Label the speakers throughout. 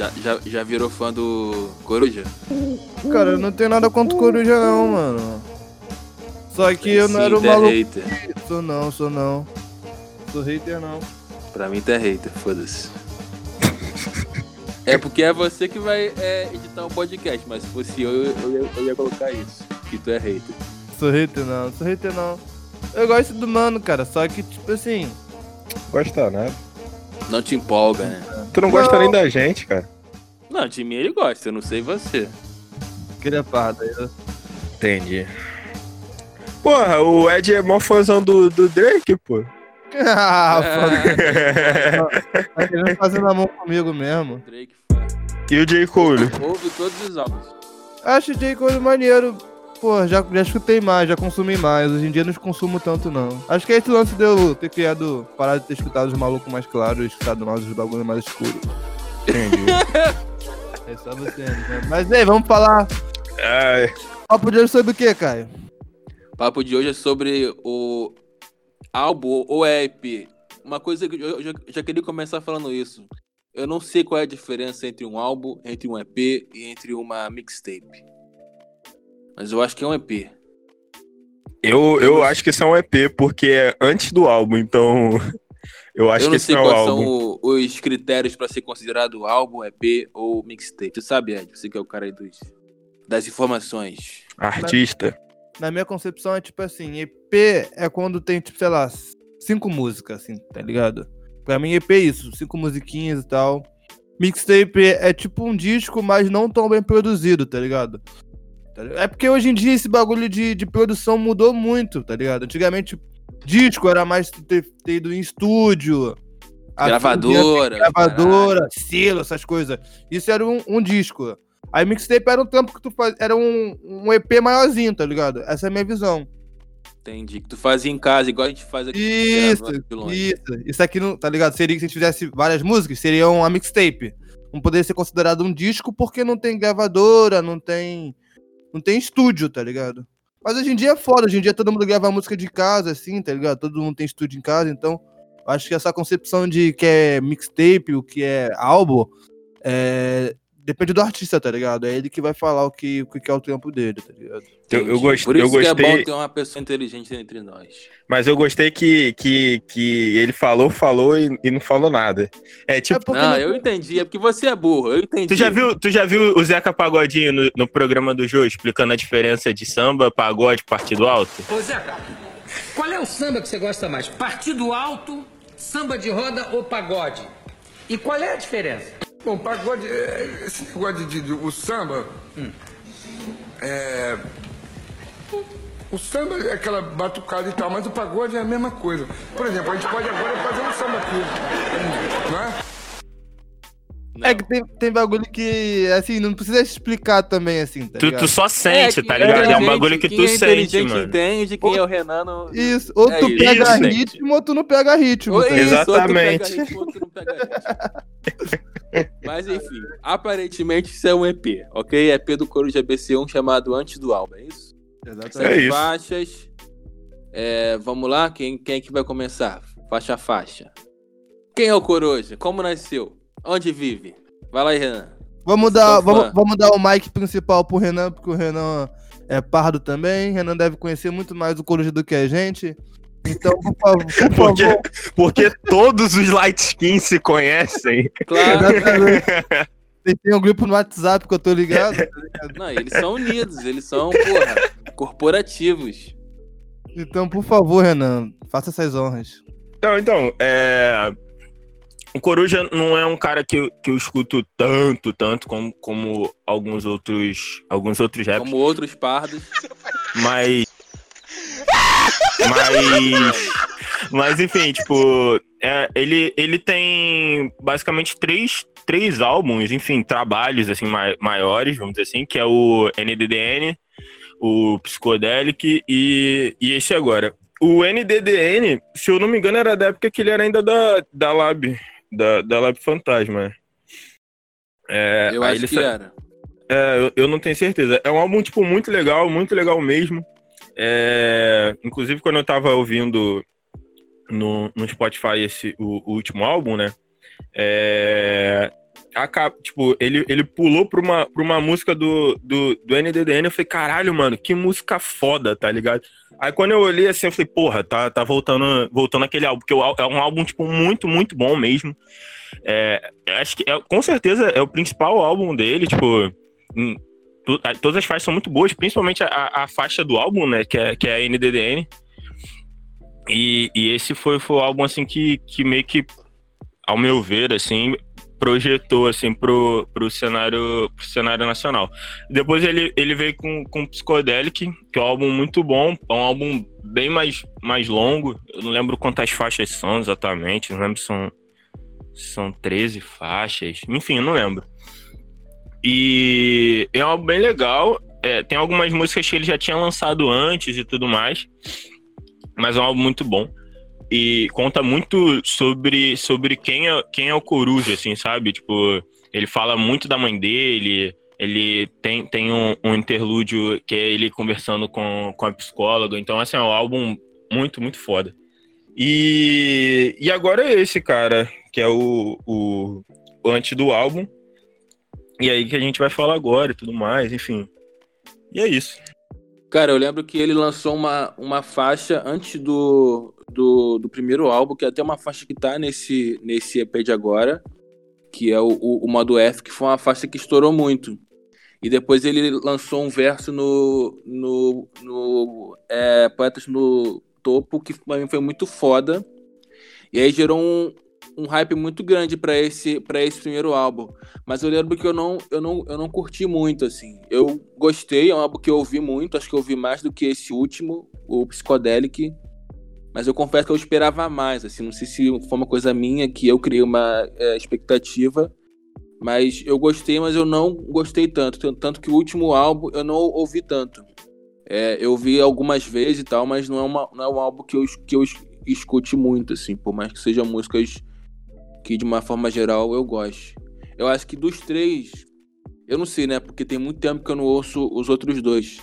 Speaker 1: Já, já, já virou fã do Coruja?
Speaker 2: Cara, eu não tenho nada contra o Coruja não, mano. Só que eu não
Speaker 1: Sim,
Speaker 2: era o
Speaker 1: tu é
Speaker 2: maluco.
Speaker 1: hater.
Speaker 2: Sou não, sou não. Sou hater não.
Speaker 1: Pra mim tu é hater, foda-se. É porque é você que vai é, editar o podcast, mas se fosse eu, eu, eu ia, eu ia colocar isso. Que tu é hater.
Speaker 2: Sou hater não, sou hater não. Eu gosto do mano, cara, só que tipo assim.
Speaker 3: Gosta nada.
Speaker 1: Não te empolga, né?
Speaker 3: Tu não gosta
Speaker 2: Não.
Speaker 3: nem da gente, cara.
Speaker 1: Não, de mim ele gosta, eu não sei você.
Speaker 2: Queria parda. Eu...
Speaker 3: Entendi. Porra, o Ed é mó fãzão do, do Drake, pô.
Speaker 2: ah,
Speaker 1: É.
Speaker 2: Tá querendo fazer na mão comigo mesmo.
Speaker 1: Drake fã.
Speaker 3: E o J. Cole?
Speaker 1: Ouve todos os álbuns.
Speaker 2: Acho J. Cole maneiro. Pô, já, já escutei mais, já consumi mais. Hoje em dia não consumo tanto, não. Acho que é esse lance de eu ter criado, parar de ter escutado os malucos mais claros e escutado mais os bagulhos mais escuros.
Speaker 3: Entendi.
Speaker 2: É só você, né? Mas aí, vamos falar.
Speaker 3: Ai,
Speaker 2: Papo de hoje sobre o que, Caio?
Speaker 1: O papo de hoje é sobre o álbum ou é EP. Uma coisa que eu já, já queria começar falando isso. Eu não sei qual é a diferença entre um álbum, entre um EP e entre uma mixtape. Mas eu acho que é um EP.
Speaker 3: eu, eu acho que isso é um EP, porque é antes do álbum, então. Eu acho
Speaker 1: eu
Speaker 3: que
Speaker 1: sei
Speaker 3: não é o
Speaker 1: quais
Speaker 3: álbum.
Speaker 1: são o- os critérios para ser considerado álbum, EP ou mixtape. Tu sabe, Ed? Você que é o cara aí dos, das informações.
Speaker 3: Artista.
Speaker 2: Na minha concepção é tipo assim, EP é quando tem, tipo, sei lá, cinco músicas, assim, tá ligado? Pra mim, EP é isso, cinco musiquinhas e tal. Mixtape é tipo um disco, mas não tão bem produzido, tá ligado? Tá? É porque hoje em dia esse bagulho de, de produção mudou muito, tá ligado? Antigamente, disco era mais ter, ter ido em estúdio. a
Speaker 1: Gravadora.
Speaker 2: gravadora, selo, essas coisas. Isso era um, um disco. Aí mixtape era um tempo que tu faz, era um, um EP maiorzinho, tá ligado? Essa é a minha visão.
Speaker 1: Entendi. Que tu fazia em casa, igual a gente faz aqui.
Speaker 2: Isso, isso. Isso aqui, não, tá ligado? Seria que se a gente fizesse várias músicas, seria uma mixtape. Não poderia ser considerado um disco porque não tem gravadora, não tem não tem estúdio, tá ligado? Mas hoje em dia é foda, hoje em dia todo mundo grava música de casa, assim, tá ligado? Todo mundo tem estúdio em casa, então acho que essa concepção de que é mixtape, o que é álbum, é, depende do artista, tá ligado? É ele que vai falar o que, o que é o trampo dele, tá ligado?
Speaker 3: Eu, eu,
Speaker 1: Entendi.
Speaker 3: gost-
Speaker 1: Por
Speaker 3: eu
Speaker 1: isso que é bom
Speaker 3: gostei.
Speaker 1: ter uma pessoa inteligente entre nós.
Speaker 3: Mas eu gostei que, que, que ele falou, falou e, e não falou nada. É tipo.
Speaker 2: É
Speaker 1: não,
Speaker 2: não-
Speaker 1: eu entendi. É porque você é burro. Eu entendi.
Speaker 3: Tu já viu, tu já viu o Zeca Pagodinho no, no programa do Jô explicando a diferença de samba, pagode, partido alto?
Speaker 4: Ô Zeca, qual é o samba que você gosta mais? Partido alto, samba de roda ou pagode? E qual é a diferença?
Speaker 5: Bom, pagode, é, esse negócio de, de- o samba. É. O samba é aquela batucada e tal, mas o pagode é a mesma coisa. Por exemplo, a gente pode agora fazer um samba aqui. Não é?
Speaker 2: É que tem, tem bagulho que, assim, não precisa explicar também, assim, tá
Speaker 3: Tu,
Speaker 2: ligado?
Speaker 3: tu só sente,
Speaker 1: que
Speaker 3: tá ligado? É um
Speaker 1: inteligente-
Speaker 3: bagulho que tu
Speaker 1: é
Speaker 3: sente, mano.
Speaker 1: entende, quem é o Renan não...
Speaker 2: Isso, ou
Speaker 1: É
Speaker 2: tu
Speaker 1: isso.
Speaker 2: pega
Speaker 3: Isso, gente.
Speaker 2: ritmo ou tu não pega ritmo.
Speaker 1: Ou
Speaker 2: tá
Speaker 1: isso,
Speaker 2: ligado?
Speaker 1: ou tu pega
Speaker 3: Exatamente.
Speaker 1: ritmo, ou tu não pega ritmo. Mas enfim, aparentemente isso é um EP, ok? EP do Coruja BC1 chamado Antes do Álbum, é isso?
Speaker 2: Exatamente.
Speaker 3: É isso.
Speaker 1: faixas. É, vamos lá, quem, quem é que vai começar? Faixa a faixa. Quem é o Coruja? Como nasceu? Onde vive? Vai lá, Renan.
Speaker 2: Vamos dar,
Speaker 1: fã.
Speaker 2: vamos, vamos dar o mic principal pro Renan, porque o Renan é pardo também. Renan deve conhecer muito mais o Coruja do que a gente. Então, por favor, por
Speaker 3: Porque,
Speaker 2: favor.
Speaker 3: porque todos os light skins se conhecem.
Speaker 1: Claro.
Speaker 2: Exatamente. Tem, tem um grupo no WhatsApp que eu tô ligado. tá ligado?
Speaker 1: Não, eles são unidos, eles são, porra, corporativos.
Speaker 2: Então, por favor, Renan, faça essas honras.
Speaker 3: Então, então, é... O Coruja não é um cara que, eu- que eu escuto tanto, tanto como, como alguns outros alguns outros raps,
Speaker 1: Como outros pardos.
Speaker 3: mas... Mas... Mas, enfim, tipo... é, ele, ele tem basicamente três, três álbuns, enfim, trabalhos, assim, mai- maiores, vamos dizer assim, que é o NDDN, o Psicodelic e, e esse agora. O NDDN, se eu não me engano, era da época que ele era ainda da, da Lab, da, da Lab Fantasma. É,
Speaker 1: Eu acho que
Speaker 3: sa-
Speaker 1: era.
Speaker 3: é, eu, eu não tenho certeza. É um álbum, tipo, muito legal, muito legal mesmo. É, inclusive, quando eu tava ouvindo no, no Spotify esse, o, o último álbum, né? é, tipo, ele, ele pulou pra uma, pra uma música do, do, do NDDN, eu falei, caralho, mano, que música foda, tá ligado? Aí quando eu olhei assim, eu falei, porra, tá, tá voltando, voltando aquele álbum, porque é um álbum, tipo, muito, muito bom mesmo. É, acho que é, com certeza é o principal álbum dele, tipo, em, todas as faixas são muito boas, principalmente a, a, faixa do álbum, né, que é, que é a NDDN. E, e esse foi, foi o álbum, assim, que, que meio que, ao meu ver, assim, projetou assim pro, pro cenário pro cenário nacional. Depois ele, ele veio com, com Psychedelic, que é um álbum muito bom, é um álbum bem mais, mais longo. Eu não lembro quantas faixas são exatamente, não lembro se são são 13 faixas, enfim, eu não lembro. E é um álbum bem legal. É, tem algumas músicas que ele já tinha lançado antes e tudo mais, mas é um álbum muito bom e conta muito sobre, sobre quem, é, quem é o Coruja, assim, sabe? Tipo, ele fala muito da mãe dele, ele tem, tem um, um interlúdio que é ele conversando com, com a psicóloga, então, assim, é um álbum muito, muito foda. E, e agora é esse, cara, que é o, o, o antes do álbum, e aí que a gente vai falar agora e tudo mais, enfim. E é isso.
Speaker 1: Cara, eu lembro que ele lançou uma, uma faixa antes do, do, do primeiro álbum, que é até uma faixa que tá nesse, nesse EP de agora, que é o, o, o modo F, que foi uma faixa que estourou muito. E depois ele lançou um verso no, no, no é, Poetas no Topo, que pra mim foi muito foda. E aí gerou um, um hype muito grande para esse para esse primeiro álbum, mas eu lembro que eu não eu não eu não curti muito assim. Eu gostei, é um álbum que eu ouvi muito, acho que eu ouvi mais do que esse último, o Psychedelic. Mas eu confesso que eu esperava mais, assim, não sei se foi uma coisa minha que eu criei uma é, expectativa, mas eu gostei, mas eu não gostei tanto, tanto que o último álbum eu não ouvi tanto. É, eu vi algumas vezes e tal, mas não é, uma, não é um álbum que eu, que eu escute muito, assim, por mais que sejam músicas que de uma forma geral eu gosto. Eu acho que dos três, eu não sei, né? Porque tem muito tempo que eu não ouço os outros dois.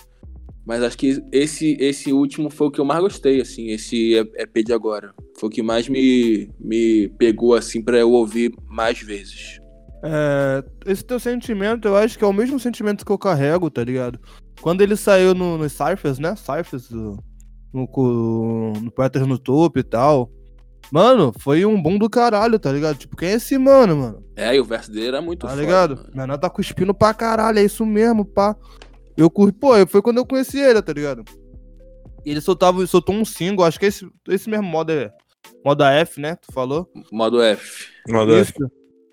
Speaker 1: Mas acho que esse, esse último foi o que eu mais gostei, assim, esse EP de agora. Foi o que mais me, me pegou, assim, para eu ouvir mais vezes.
Speaker 2: É, esse teu sentimento, eu acho que é o mesmo sentimento que eu carrego, tá ligado? Quando ele saiu no, no Cyphers, né? Cyphers, no, no, no Poetas no e tal. Mano, foi um bom do caralho, tá ligado? Tipo, quem é esse mano, mano?
Speaker 1: É, e o verso dele era muito
Speaker 2: Tá
Speaker 1: foda,
Speaker 2: ligado?
Speaker 1: mano.
Speaker 2: Menor tá cuspindo pra caralho, é isso mesmo, pá. Eu curti, pô, foi quando eu conheci ele, tá ligado? E ele soltava, soltou um single, acho que esse, esse mesmo modo é. Modo F, né? Tu falou?
Speaker 1: Modo F.
Speaker 3: Mandou
Speaker 2: Isso.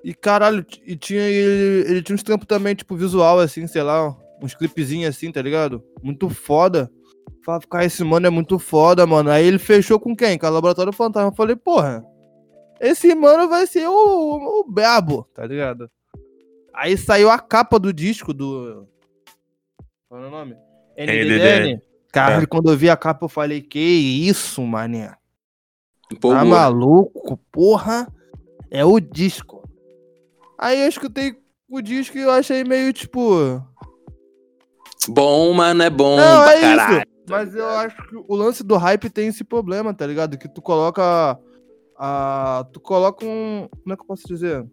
Speaker 2: E caralho, e tinha ele, ele tinha uns trampos também, tipo, visual, assim, sei lá, uns clipezinhos assim, tá ligado? Muito foda. Falava, cara, esse mano é muito foda, mano. Aí ele fechou com quem? Com a Laboratório Fantasma. Eu falei, porra, esse mano vai ser o, o brabo, tá ligado? Aí saiu a capa do disco do. Qual é o nome?
Speaker 3: NDDN.
Speaker 2: Caralho,
Speaker 3: É.
Speaker 2: quando eu vi a capa, eu falei, que isso, mané.
Speaker 1: Empolgou.
Speaker 2: Tá maluco? Porra, é o disco. Aí eu escutei o disco e eu achei meio tipo.
Speaker 1: Bom, mas não é bom
Speaker 2: Não,
Speaker 1: pra
Speaker 2: é
Speaker 1: caralho.
Speaker 2: isso. Mas eu acho que o lance do hype tem esse problema, tá ligado? Que tu coloca. A, tu coloca um. Como é que eu posso dizer?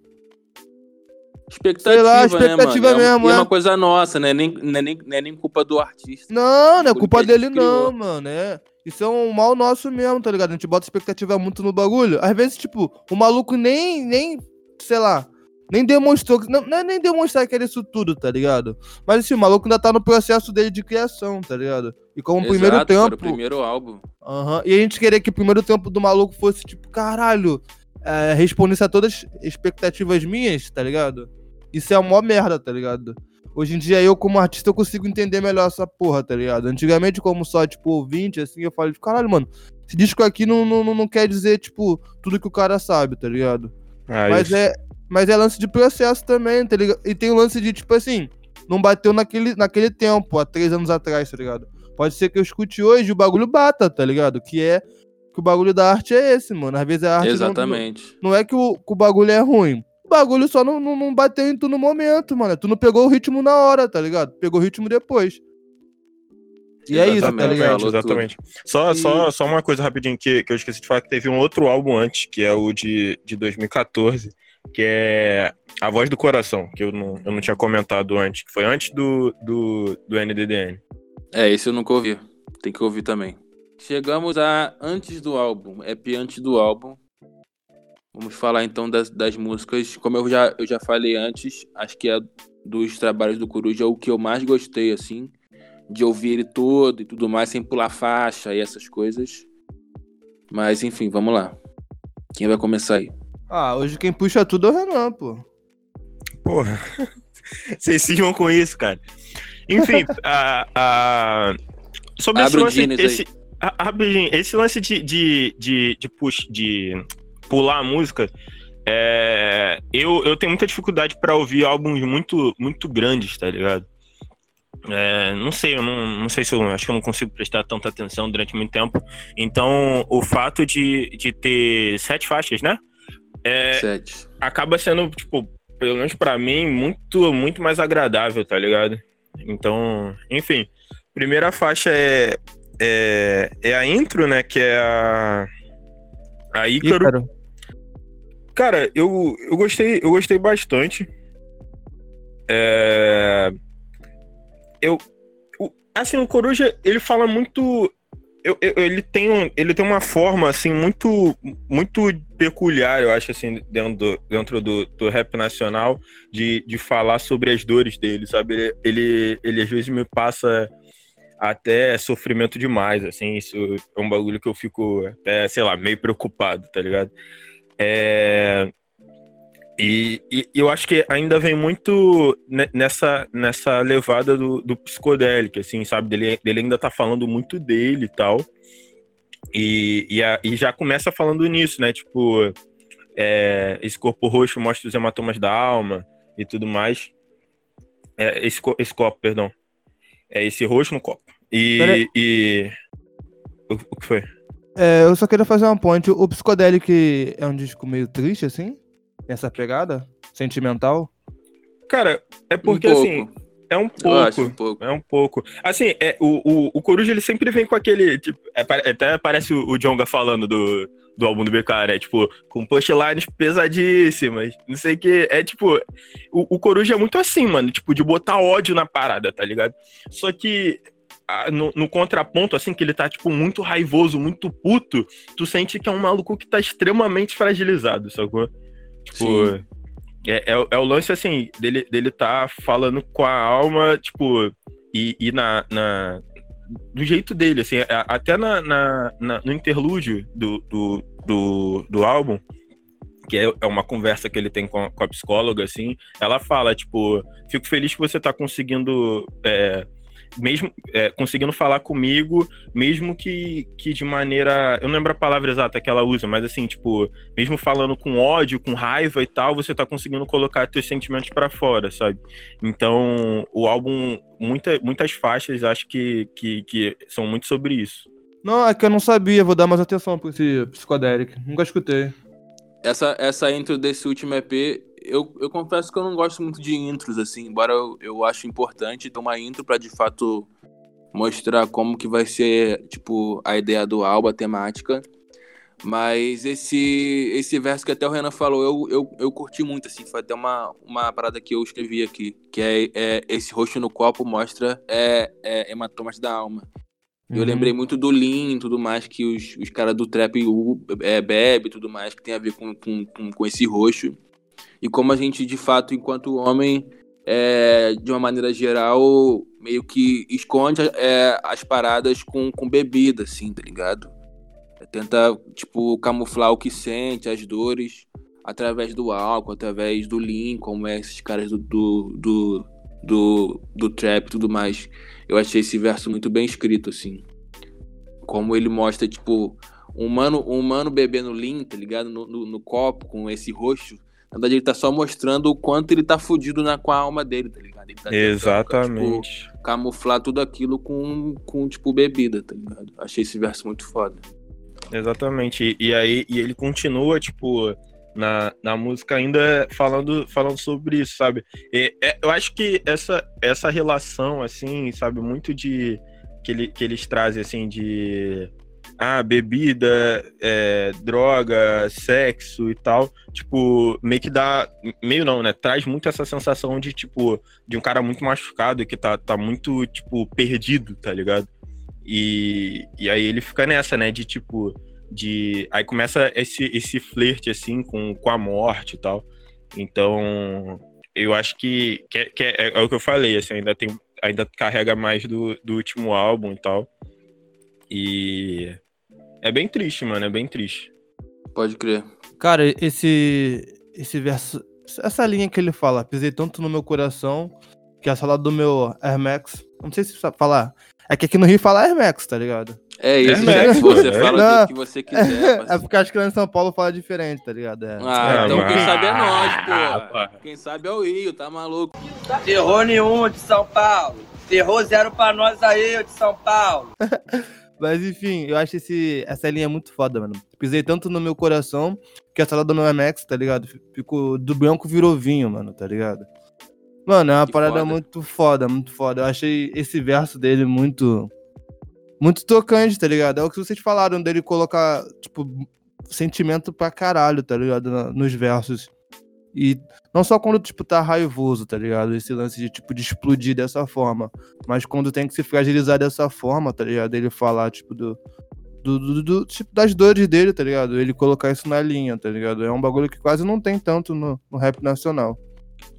Speaker 1: Expectativa,
Speaker 2: Sei lá, expectativa
Speaker 1: né, mano? É
Speaker 2: mesmo,
Speaker 1: é
Speaker 2: é.
Speaker 1: uma coisa nossa, né? Nem, não, é nem, não é nem culpa do artista.
Speaker 2: Não, não é culpa dele,
Speaker 1: criou.
Speaker 2: não, mano. É. Isso é um mal nosso mesmo, tá ligado? A gente bota expectativa muito no bagulho. Às vezes, tipo, o maluco nem, nem, sei lá, nem demonstrou. que- Não, é nem demonstrar que era isso tudo, tá ligado? Mas assim, o maluco ainda tá no processo dele de criação, tá ligado? E como o primeiro
Speaker 1: Exato, Para o
Speaker 2: tempo.
Speaker 1: primeiro álbum.
Speaker 2: Aham. E a gente queria que o primeiro tempo do maluco fosse, tipo, caralho, é, respondesse a todas as expectativas minhas, tá ligado? Isso é uma merda, tá ligado? Hoje em dia, eu, como artista, eu consigo entender melhor essa porra, tá ligado? Antigamente, como só, tipo, ouvinte, assim, eu falei, caralho, mano, esse disco aqui não, não, não- não quer dizer, tipo, tudo que o cara sabe, tá ligado?
Speaker 3: Ah,
Speaker 2: Mas
Speaker 3: isso.
Speaker 2: é, mas é lance de processo também, tá ligado? E tem o lance de, tipo assim, não bateu naquele, naquele tempo, há três anos atrás, tá ligado? Pode ser que eu escute hoje e o bagulho bata, tá ligado? Que é que o bagulho da arte é esse, mano. Às vezes a arte não-
Speaker 1: Exatamente.
Speaker 2: Não, é que o, que o bagulho é ruim. O bagulho só não, não, não bateu em tu no momento, mano. Tu não pegou o ritmo na hora, tá ligado? Pegou o ritmo depois. E é isso, tá
Speaker 1: Exatamente,
Speaker 2: ligado?
Speaker 3: Exatamente. Só,
Speaker 2: E-
Speaker 3: só, só uma coisa rapidinho que, que eu esqueci de falar, que teve um outro álbum antes, que é o de, de 2014, que é A Voz do Coração, que eu não, eu não tinha comentado antes, que foi antes do, do, do NDDN.
Speaker 1: É, esse eu nunca ouvi. Tem que ouvir também. Chegamos a antes do álbum, EP antes do álbum. Vamos falar então das, das músicas. Como eu já, eu já falei antes, acho que é dos trabalhos do Coruja o que eu mais gostei, assim, de ouvir ele todo e tudo mais, sem pular faixa e essas coisas. Mas enfim, vamos lá. Quem vai começar aí?
Speaker 2: Ah, hoje quem puxa tudo é o Renan, pô.
Speaker 3: Porra. Vocês cismam com isso, cara. Enfim, a, a... sobre
Speaker 1: Abre
Speaker 3: esse lance, esse, a- abre, esse lance de, de, de, de, push, de pular a música, é, eu, eu tenho muita dificuldade pra ouvir álbuns muito, muito grandes, tá ligado? É, não sei, eu não, não sei se eu acho que eu não consigo prestar tanta atenção durante muito tempo. Então, o fato de, de ter sete faixas, né? É,
Speaker 1: Sete.
Speaker 3: acaba sendo, tipo, pelo menos pra mim, muito, muito mais agradável, tá ligado? Então, enfim. Primeira faixa é, é, é a intro, né? Que é a. A Ícaro.
Speaker 2: Ícaro.
Speaker 3: Cara, eu, eu gostei, eu gostei bastante. É... Eu, o- assim, o Coruja, ele fala muito, eu- eu- ele tem, um- ele tem uma forma assim muito, muito peculiar, eu acho assim, dentro do, dentro do, do rap nacional, de, de falar sobre as dores dele, sabe? Ele, ele, ele às vezes me passa até sofrimento demais, assim, isso é um bagulho que eu fico até, sei lá, meio preocupado, tá ligado? É... E, e eu acho que ainda vem muito ne- nessa, nessa levada do, do psicodélico, assim, sabe? Dele, dele ainda tá falando muito dele e tal. E, e, a- e já começa falando nisso, né? Tipo, é, esse corpo roxo mostra os hematomas da alma e tudo mais. É, esse, esse copo, perdão. É esse roxo no copo.
Speaker 2: Pera-
Speaker 3: E. e... O, o que foi?
Speaker 2: É, eu só queria fazer uma ponte. O Psychedelic é um disco meio triste, assim? Tem essa pegada? Sentimental?
Speaker 3: Cara, é porque
Speaker 1: um
Speaker 3: assim. É um pouco.
Speaker 1: um pouco.
Speaker 3: É um pouco. Assim, é, o, o, o Coruja ele sempre vem com aquele. Tipo, é, até parece o, o Jonga falando do, do álbum do BK, né? Tipo, com punchlines pesadíssimas. Não sei o que. É tipo. O, o Coruja é muito assim, mano. Tipo, de botar ódio na parada, tá ligado? Só que. No, no contraponto, assim, que ele tá, tipo, muito raivoso, muito puto, tu sente que é um maluco que tá extremamente fragilizado, sacou? Tipo, é, é, o- é o lance, assim, dele, dele tá falando com a alma, tipo, e, e na, na- do jeito dele, assim, até na, na- na- no interlúdio do, do, do, do álbum, que é, é uma conversa que ele tem com a, com a psicóloga, assim, ela fala, tipo, fico feliz que você tá conseguindo, é, mesmo, é, conseguindo falar comigo, mesmo que, que de maneira, eu não lembro a palavra exata que ela usa, mas assim, tipo, mesmo falando com ódio, com raiva e tal, você tá conseguindo colocar teus sentimentos pra fora, sabe? Então, o álbum, muita, muitas faixas, acho que, que, que são muito sobre isso.
Speaker 2: Não, é que eu não sabia. Vou dar mais atenção pra esse Psychedelic. Nunca escutei.
Speaker 1: Essa, essa intro desse último EP, eu, eu confesso que eu não gosto muito de intros, assim, embora eu, eu acho importante ter uma intro pra de fato mostrar como que vai ser, tipo, a ideia do álbum, a temática. Mas esse, esse verso que até o Renan falou, eu, eu, eu curti muito, assim, foi até uma, uma parada que eu escrevi aqui, que é, é esse roxo no copo mostra é, é, hematomas da alma. Eu
Speaker 2: Uhum.
Speaker 1: lembrei muito do Lean e tudo mais que os, os caras do trap é, bebe e tudo mais, que tem a ver com, com, com, com esse roxo. E como a gente, de fato, enquanto homem, é, de uma maneira geral, meio que esconde é, as paradas com, com bebida, assim, tá ligado? Tenta, tipo, camuflar o que sente, as dores, através do álcool, através do Lean, como é esses caras do, do, do, do, do trap e tudo mais. Eu achei esse verso muito bem escrito, assim. Como ele mostra, tipo, um mano, um mano bebendo lean, tá ligado? No, no, no copo, com esse roxo. Na verdade, ele tá só mostrando o quanto ele tá fudido na, com a alma dele, tá ligado? Ele tá
Speaker 3: Exatamente.
Speaker 1: Tipo, camuflar tudo aquilo com, com, tipo, bebida, tá ligado? Achei esse verso muito foda.
Speaker 3: Exatamente. E, e aí e ele continua, tipo, na, na música ainda falando, falando sobre isso, sabe? E, é, eu acho que essa, essa relação, assim, sabe, muito de. Que, ele, que eles trazem, assim, de. Ah, bebida, é, droga, sexo e tal, tipo, meio que dá, meio não, né, traz muito essa sensação de, tipo, de um cara muito machucado que tá, tá muito, tipo, perdido, tá ligado? E, e aí ele fica nessa, né, de, tipo, de, aí começa esse, esse flerte, assim, com, com a morte e tal, então, eu acho que, que, que é, é, o que eu falei, assim, ainda tem, ainda carrega mais do, do último álbum e tal, e é bem triste, mano, é bem triste.
Speaker 1: Pode crer.
Speaker 2: Cara, esse esse verso, essa linha que ele fala, pisei tanto no meu coração que a sala do meu Air Max, não sei se sabe falar, é que aqui no Rio fala Air Max, tá ligado?
Speaker 1: É isso,
Speaker 3: É,
Speaker 1: Jack, você
Speaker 3: é.
Speaker 1: fala
Speaker 2: Não.
Speaker 1: do que você quiser.
Speaker 2: É porque acho que lá em São Paulo fala diferente, tá ligado? É.
Speaker 1: Ah,
Speaker 3: É,
Speaker 1: então
Speaker 3: mas-
Speaker 1: quem sabe é nós,
Speaker 3: Ah,
Speaker 1: pô.
Speaker 3: pá.
Speaker 1: Quem sabe é o Rio, tá maluco?
Speaker 6: Terror nenhum de São Paulo. Terror zero pra nós aí, de São Paulo.
Speaker 2: Mas enfim, eu acho esse, essa linha muito foda, mano. Pisei tanto no meu coração que a sala do meu MX, tá ligado? Ficou do branco virou vinho, mano, tá ligado? Mano, é uma
Speaker 1: Que
Speaker 2: parada
Speaker 1: foda.
Speaker 2: muito foda, muito foda. Eu achei esse verso dele muito. Muito tocante, tá ligado? É o que vocês falaram dele colocar, tipo, sentimento pra caralho, tá ligado? Nos versos. E não só quando, tipo, tá raivoso, tá ligado? Esse lance de, tipo, de explodir dessa forma. Mas quando tem que se fragilizar dessa forma, tá ligado? Ele falar, tipo, do. Do, do- do- tipo, das dores dele, tá ligado? Ele colocar isso na linha, tá ligado? É um bagulho que quase não tem tanto no, no rap nacional.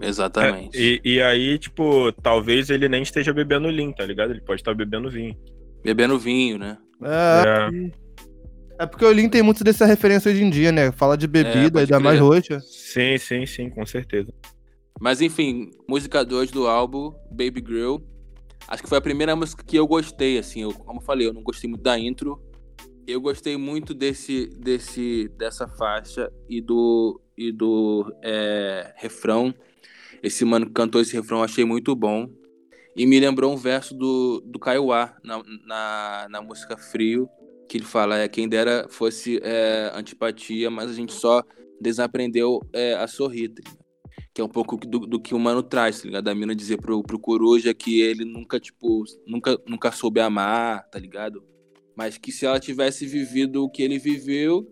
Speaker 1: Exatamente.
Speaker 3: É, e, e aí, tipo, talvez ele nem esteja bebendo lean, tá ligado? Ele pode estar bebendo vinho.
Speaker 1: Bebendo vinho, né?
Speaker 2: É, é porque o Lin tem muito dessa referência hoje em dia, né? Fala de bebida,
Speaker 1: pode
Speaker 2: ainda mais roxa.
Speaker 3: Sim, sim, sim, com certeza.
Speaker 1: Mas enfim, música 2 do álbum, Baby Girl. Acho que foi a primeira música que eu gostei, assim. Eu, como eu falei, eu não gostei muito da intro. Eu gostei muito desse, desse, dessa faixa e do, e do é, refrão. Esse mano que cantou esse refrão eu achei muito bom. E me lembrou um verso do, do Kaiowá na, na, na música Frio, que ele fala, é, quem dera fosse é, antipatia, mas a gente só desaprendeu é, a sorrir, tá? Que é um pouco do, do que o mano traz, tá ligado? A mina dizer pro, pro Coruja que ele nunca, tipo, nunca, nunca soube amar, tá ligado? Mas que se ela tivesse vivido o que ele viveu,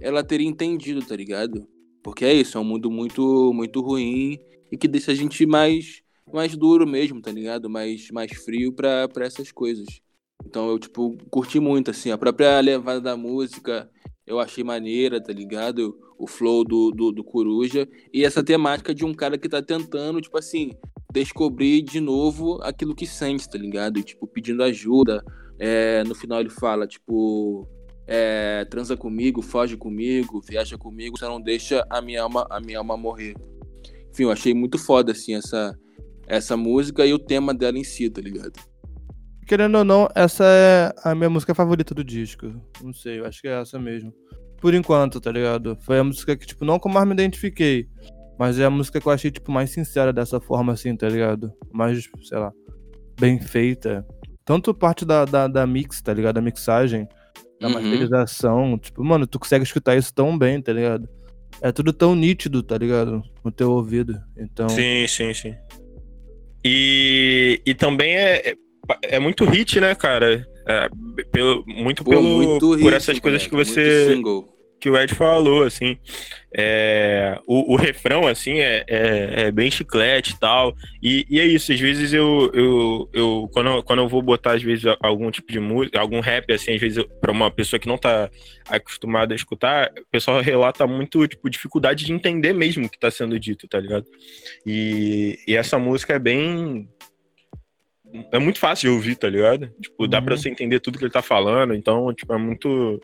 Speaker 1: ela teria entendido, tá ligado? Porque é isso, é um mundo muito, muito ruim e que deixa a gente mais, mais duro mesmo, tá ligado? Mais, mais frio pra, pra essas coisas. Então eu, tipo, curti muito, assim, a própria levada da música eu achei maneira, tá ligado? O flow do, do, do Coruja e essa temática de um cara que tá tentando, tipo assim, descobrir de novo aquilo que sente, tá ligado? E, tipo, pedindo ajuda. É, no final ele fala, tipo, é, transa comigo, foge comigo, viaja comigo, você não deixa a minha alma, a minha alma morrer. Enfim, eu achei muito foda, assim, essa, essa música e o tema dela em si, tá ligado?
Speaker 2: Querendo ou não, essa é a minha música favorita do disco. Não sei, eu acho que é essa mesmo. Por enquanto, tá ligado? Foi a música que, tipo, não como mais me identifiquei. Mas é a música que eu achei, tipo, mais sincera dessa forma, assim, tá ligado? Mais, sei lá, bem feita. Tanto parte da, da, da mix, tá ligado? Da mixagem, da
Speaker 1: Uhum.
Speaker 2: masterização. Tipo, mano, tu consegue escutar isso tão bem, tá ligado? É tudo tão nítido, tá ligado? No teu ouvido. Então.
Speaker 3: Sim, sim, sim. E, e também é, é, muito hit, né, cara? É, pelo, muito
Speaker 1: Pô,
Speaker 3: pelo,
Speaker 1: muito
Speaker 3: por
Speaker 1: hit,
Speaker 3: essas coisas
Speaker 1: moleque,
Speaker 3: que você que o Ed falou, assim. É, o, o refrão, assim, é, é, é bem chiclete e tal. E, e é isso, às vezes eu, eu, eu quando, eu- quando eu vou botar, às vezes, algum tipo de música, algum rap, assim, às vezes, pra uma pessoa que não tá acostumada a escutar, o pessoal relata muito, tipo, dificuldade de entender mesmo o que tá sendo dito, tá ligado? E, e essa música é bem. É muito fácil de ouvir, tá ligado? Tipo, dá pra
Speaker 2: Uhum.
Speaker 3: você entender tudo que ele tá falando, então, tipo, é muito.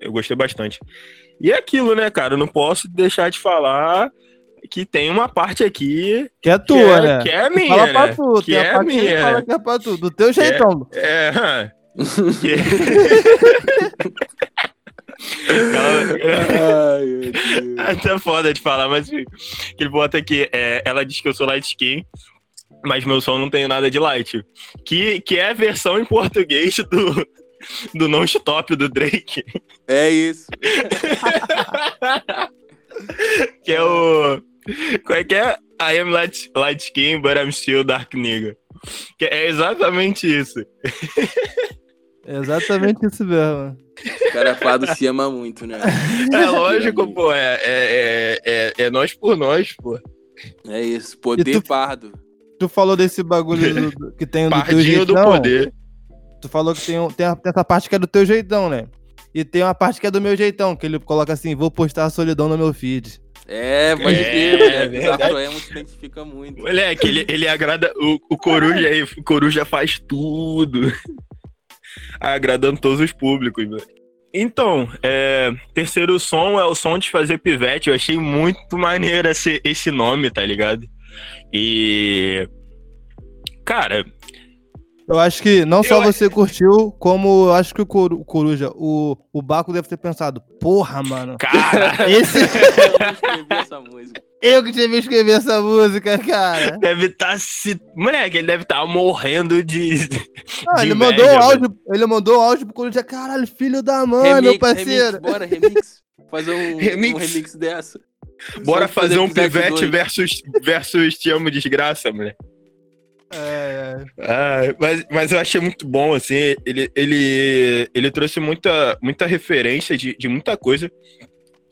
Speaker 3: Eu gostei bastante. E é aquilo, né, cara? Eu não posso deixar de falar que tem uma parte aqui
Speaker 2: Que é
Speaker 3: que,
Speaker 2: tua,
Speaker 3: é,
Speaker 2: né?
Speaker 3: que é minha,
Speaker 2: fala pra
Speaker 3: né?
Speaker 2: tu,
Speaker 3: que
Speaker 2: tem
Speaker 3: é
Speaker 2: a parte que
Speaker 3: minha,
Speaker 2: fala
Speaker 3: né?
Speaker 2: que é pra tu. Do teu jeitão.
Speaker 3: É. que-
Speaker 1: Ai, meu Deus.
Speaker 3: Até foda de falar, mas que ele bota aqui, é, ela diz que eu sou light skin, mas meu som não tem nada de light. Que, que é a versão em português do, do non-stop do Drake,
Speaker 1: É isso.
Speaker 3: que é o... Qual é que é? I am light, light skin, but I'm still dark nigga. Que é exatamente isso.
Speaker 2: É exatamente isso mesmo.
Speaker 1: O cara pardo se ama muito, né?
Speaker 3: É lógico, pô. É, é, é, é, é nós por nós, pô.
Speaker 1: É isso, poder
Speaker 2: tu-
Speaker 1: pardo.
Speaker 2: Tu falou desse bagulho do- que tem o do teu
Speaker 3: Pardinho do
Speaker 2: jeitão.
Speaker 3: poder.
Speaker 2: Tu falou que tem, tem, a- tem essa parte que é do teu jeitão, né? E tem uma parte que é do meu jeitão, que ele coloca assim, vou postar a solidão no meu feed.
Speaker 1: É, pode
Speaker 3: É,
Speaker 1: crer,
Speaker 3: é
Speaker 1: é. Zarto Emo se identifica muito.
Speaker 3: Moleque, ele, ele agrada. O, o Coruja aí, o Coruja faz tudo. Agradando todos os públicos, velho. Então, é, terceiro som é o som de fazer pivete. Eu achei muito maneiro esse, esse nome, tá ligado? E. Cara,
Speaker 2: Eu acho que não só
Speaker 3: Eu-
Speaker 2: você curtiu, como eu acho que o Coru- o Coruja, o, o Baco deve ter pensado, porra, mano,
Speaker 3: cara,
Speaker 2: esse
Speaker 1: Eu escrevi essa música.
Speaker 2: eu que tive que escrever essa música, cara.
Speaker 3: deve estar se. Moleque, ele deve estar morrendo de.
Speaker 2: Ah,
Speaker 3: de
Speaker 2: ele
Speaker 3: inveja,
Speaker 2: mandou áudio, ele mandou o áudio pro Coruja, caralho, filho da mãe,
Speaker 1: remix,
Speaker 2: meu parceiro.
Speaker 1: remix, bora, remix. Fazer um
Speaker 3: Remix.
Speaker 1: um remix dessa.
Speaker 3: Bora fazer um
Speaker 1: Pivete
Speaker 3: versus, versus Te Amo Desgraça, moleque.
Speaker 2: É, é.
Speaker 3: Ah, mas, mas eu achei muito bom, assim, ele, ele, ele trouxe muita, muita referência de, de muita coisa.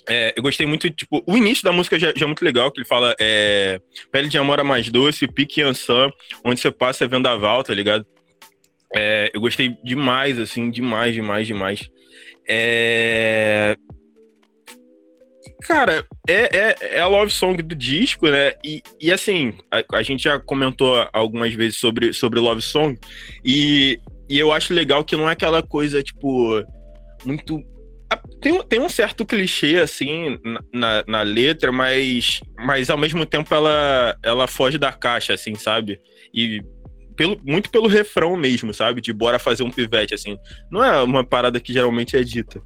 Speaker 3: É, eu gostei muito, tipo, o início da música já, já é muito legal, que ele fala é, Pele de amor é mais doce, pique Ansan, onde você passa é vendaval, tá ligado? É, eu gostei demais, assim, demais, demais, demais. É... Cara, é, é, é a love song do disco, né? E, e assim, a, a gente já comentou algumas vezes sobre, sobre love song, e, e eu acho legal que não é aquela coisa, tipo, muito. Tem, tem um certo clichê, assim, na, na letra, mas, mas ao mesmo tempo ela, ela foge da caixa, assim, sabe? E pelo, muito pelo refrão mesmo, sabe? De bora fazer um pivete, assim. Não é uma parada que geralmente é dita.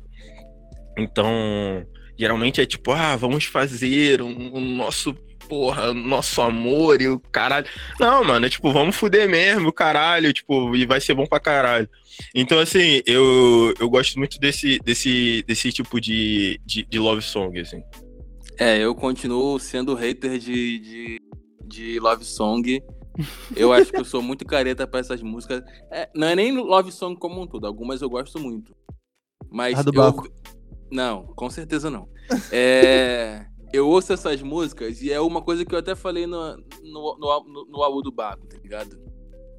Speaker 3: Então, geralmente é tipo, ah, vamos fazer um, um nosso, porra, nosso amor e o caralho. Não, mano, é tipo, vamos fuder mesmo, caralho, tipo, e vai ser bom pra caralho. Então, assim, eu, eu gosto muito desse, desse, desse tipo de, de, de love song, assim.
Speaker 1: É, eu continuo sendo hater de, de, de Love Song. Eu acho que eu sou muito careta pra essas músicas. É, não é nem Love Song como um todo, algumas eu gosto muito. Mas
Speaker 2: A do
Speaker 1: eu... Não, com certeza não. É, eu ouço essas músicas e é uma coisa que eu até falei no, no, no, no, álbum do Baco, tá ligado?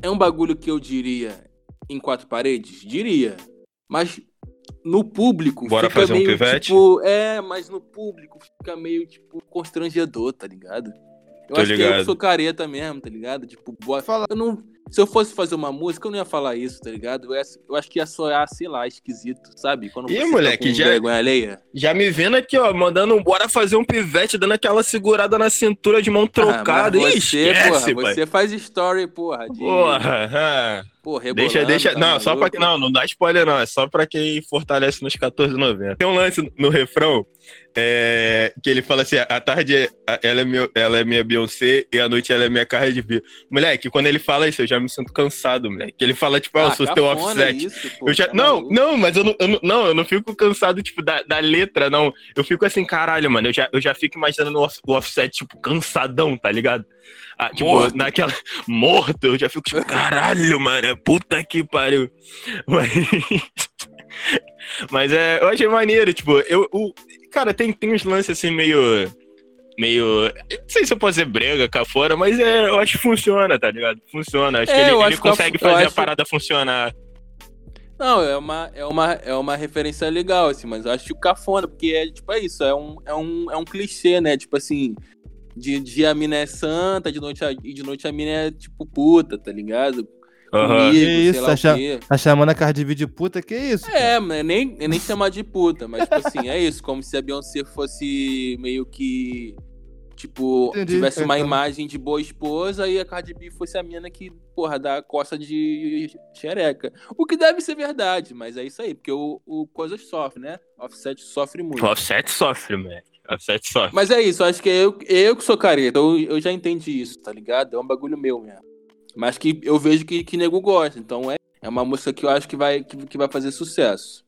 Speaker 1: É um bagulho que eu diria em quatro paredes? Diria. Mas no público
Speaker 3: Bora
Speaker 1: fica
Speaker 3: fazer um
Speaker 1: meio,
Speaker 3: pivete?
Speaker 1: tipo, é, mas no público fica meio, tipo, constrangedor, tá ligado? Eu
Speaker 3: Tô
Speaker 1: acho que eu
Speaker 3: ligado.
Speaker 1: sou careta mesmo, tá ligado? Tipo, bora...
Speaker 2: Fala.
Speaker 1: eu não... Se eu fosse fazer uma música, eu não ia falar isso, tá ligado? Eu, ia- eu acho que ia soar, sei lá, esquisito, sabe? Quando
Speaker 3: Ih,
Speaker 1: você tá
Speaker 3: moleque,
Speaker 1: com
Speaker 3: já-
Speaker 1: vergonha alheia.
Speaker 3: Já me vendo aqui, ó, mandando um bora fazer um pivete, dando aquela segurada na cintura de mão trocada.
Speaker 1: Ah, mas
Speaker 3: Ih,
Speaker 1: você,
Speaker 3: esquece,
Speaker 1: porra,
Speaker 3: pai.
Speaker 1: você faz story, porra. De,
Speaker 3: Porra, ah.
Speaker 1: Porra,
Speaker 3: Deixa, deixa.
Speaker 1: tá
Speaker 3: Não, só pra
Speaker 1: maluco?
Speaker 3: que. Não, não dá spoiler, não. É só pra quem fortalece nos 14,90. Tem um lance no refrão é, que ele fala assim: a tarde é- ela é, meu, ela é minha Beyoncé e a noite ela é minha Cardi B. Moleque, quando ele fala isso, eu já me sinto cansado, moleque. Ele fala, tipo, ah, eu sou teu
Speaker 1: cafona
Speaker 3: offset.
Speaker 1: isso, pô,
Speaker 3: Eu já,
Speaker 1: tá
Speaker 3: não,
Speaker 1: maluco?
Speaker 3: não, mas eu não, eu não, não, eu não fico cansado, tipo, da, da letra, não. Eu fico assim, caralho, mano. Eu já, eu já fico imaginando o off- o offset, tipo, cansadão, tá ligado? Ah, tipo,
Speaker 1: Morto.
Speaker 3: naquela. Morto, eu já fico tipo, caralho, mano. Puta que pariu. Mas, mas é, eu achei maneiro, tipo, eu. O, cara, tem, tem uns lances assim meio. Meio. Não sei se eu posso dizer brega cá fora, mas é, eu acho que funciona, tá ligado? Funciona. Acho
Speaker 1: É,
Speaker 3: que ele, ele
Speaker 1: acho que eu-
Speaker 3: consegue
Speaker 1: eu
Speaker 3: fazer a
Speaker 1: acho-
Speaker 3: parada funcionar.
Speaker 1: Não, é uma, é, uma, é uma referência legal, assim, mas eu acho cafona, porque é tipo, é isso, é um, é um, é um clichê, né? Tipo assim, de dia a mina é santa, de noite a, e de noite a mina é tipo puta, tá ligado?
Speaker 3: Aham.
Speaker 1: Comigo,
Speaker 2: Que
Speaker 1: sei
Speaker 2: isso,
Speaker 1: quê.
Speaker 2: Tá chamando a Cardi B de puta? Que isso?
Speaker 1: É, mas nem, é nem chamar de puta, mas tipo assim, é isso, como se a Beyoncé fosse meio que. Tipo,
Speaker 2: Entendi,
Speaker 1: tivesse uma
Speaker 2: então.
Speaker 1: imagem de boa esposa e a Cardi B fosse a mina que, porra, dá a costa de xereca. O que deve ser verdade, mas é isso aí, porque o, o Coisas sofre, né? Offset sofre muito.
Speaker 3: Offset sofre, moleque. Offset sofre.
Speaker 1: Mas é isso, acho que eu, eu que sou careta, eu, eu já entendi isso, tá ligado? É um bagulho meu mesmo. Mas que eu vejo que, que nego gosta, então é, é uma música que eu acho que vai, que, que vai fazer sucesso.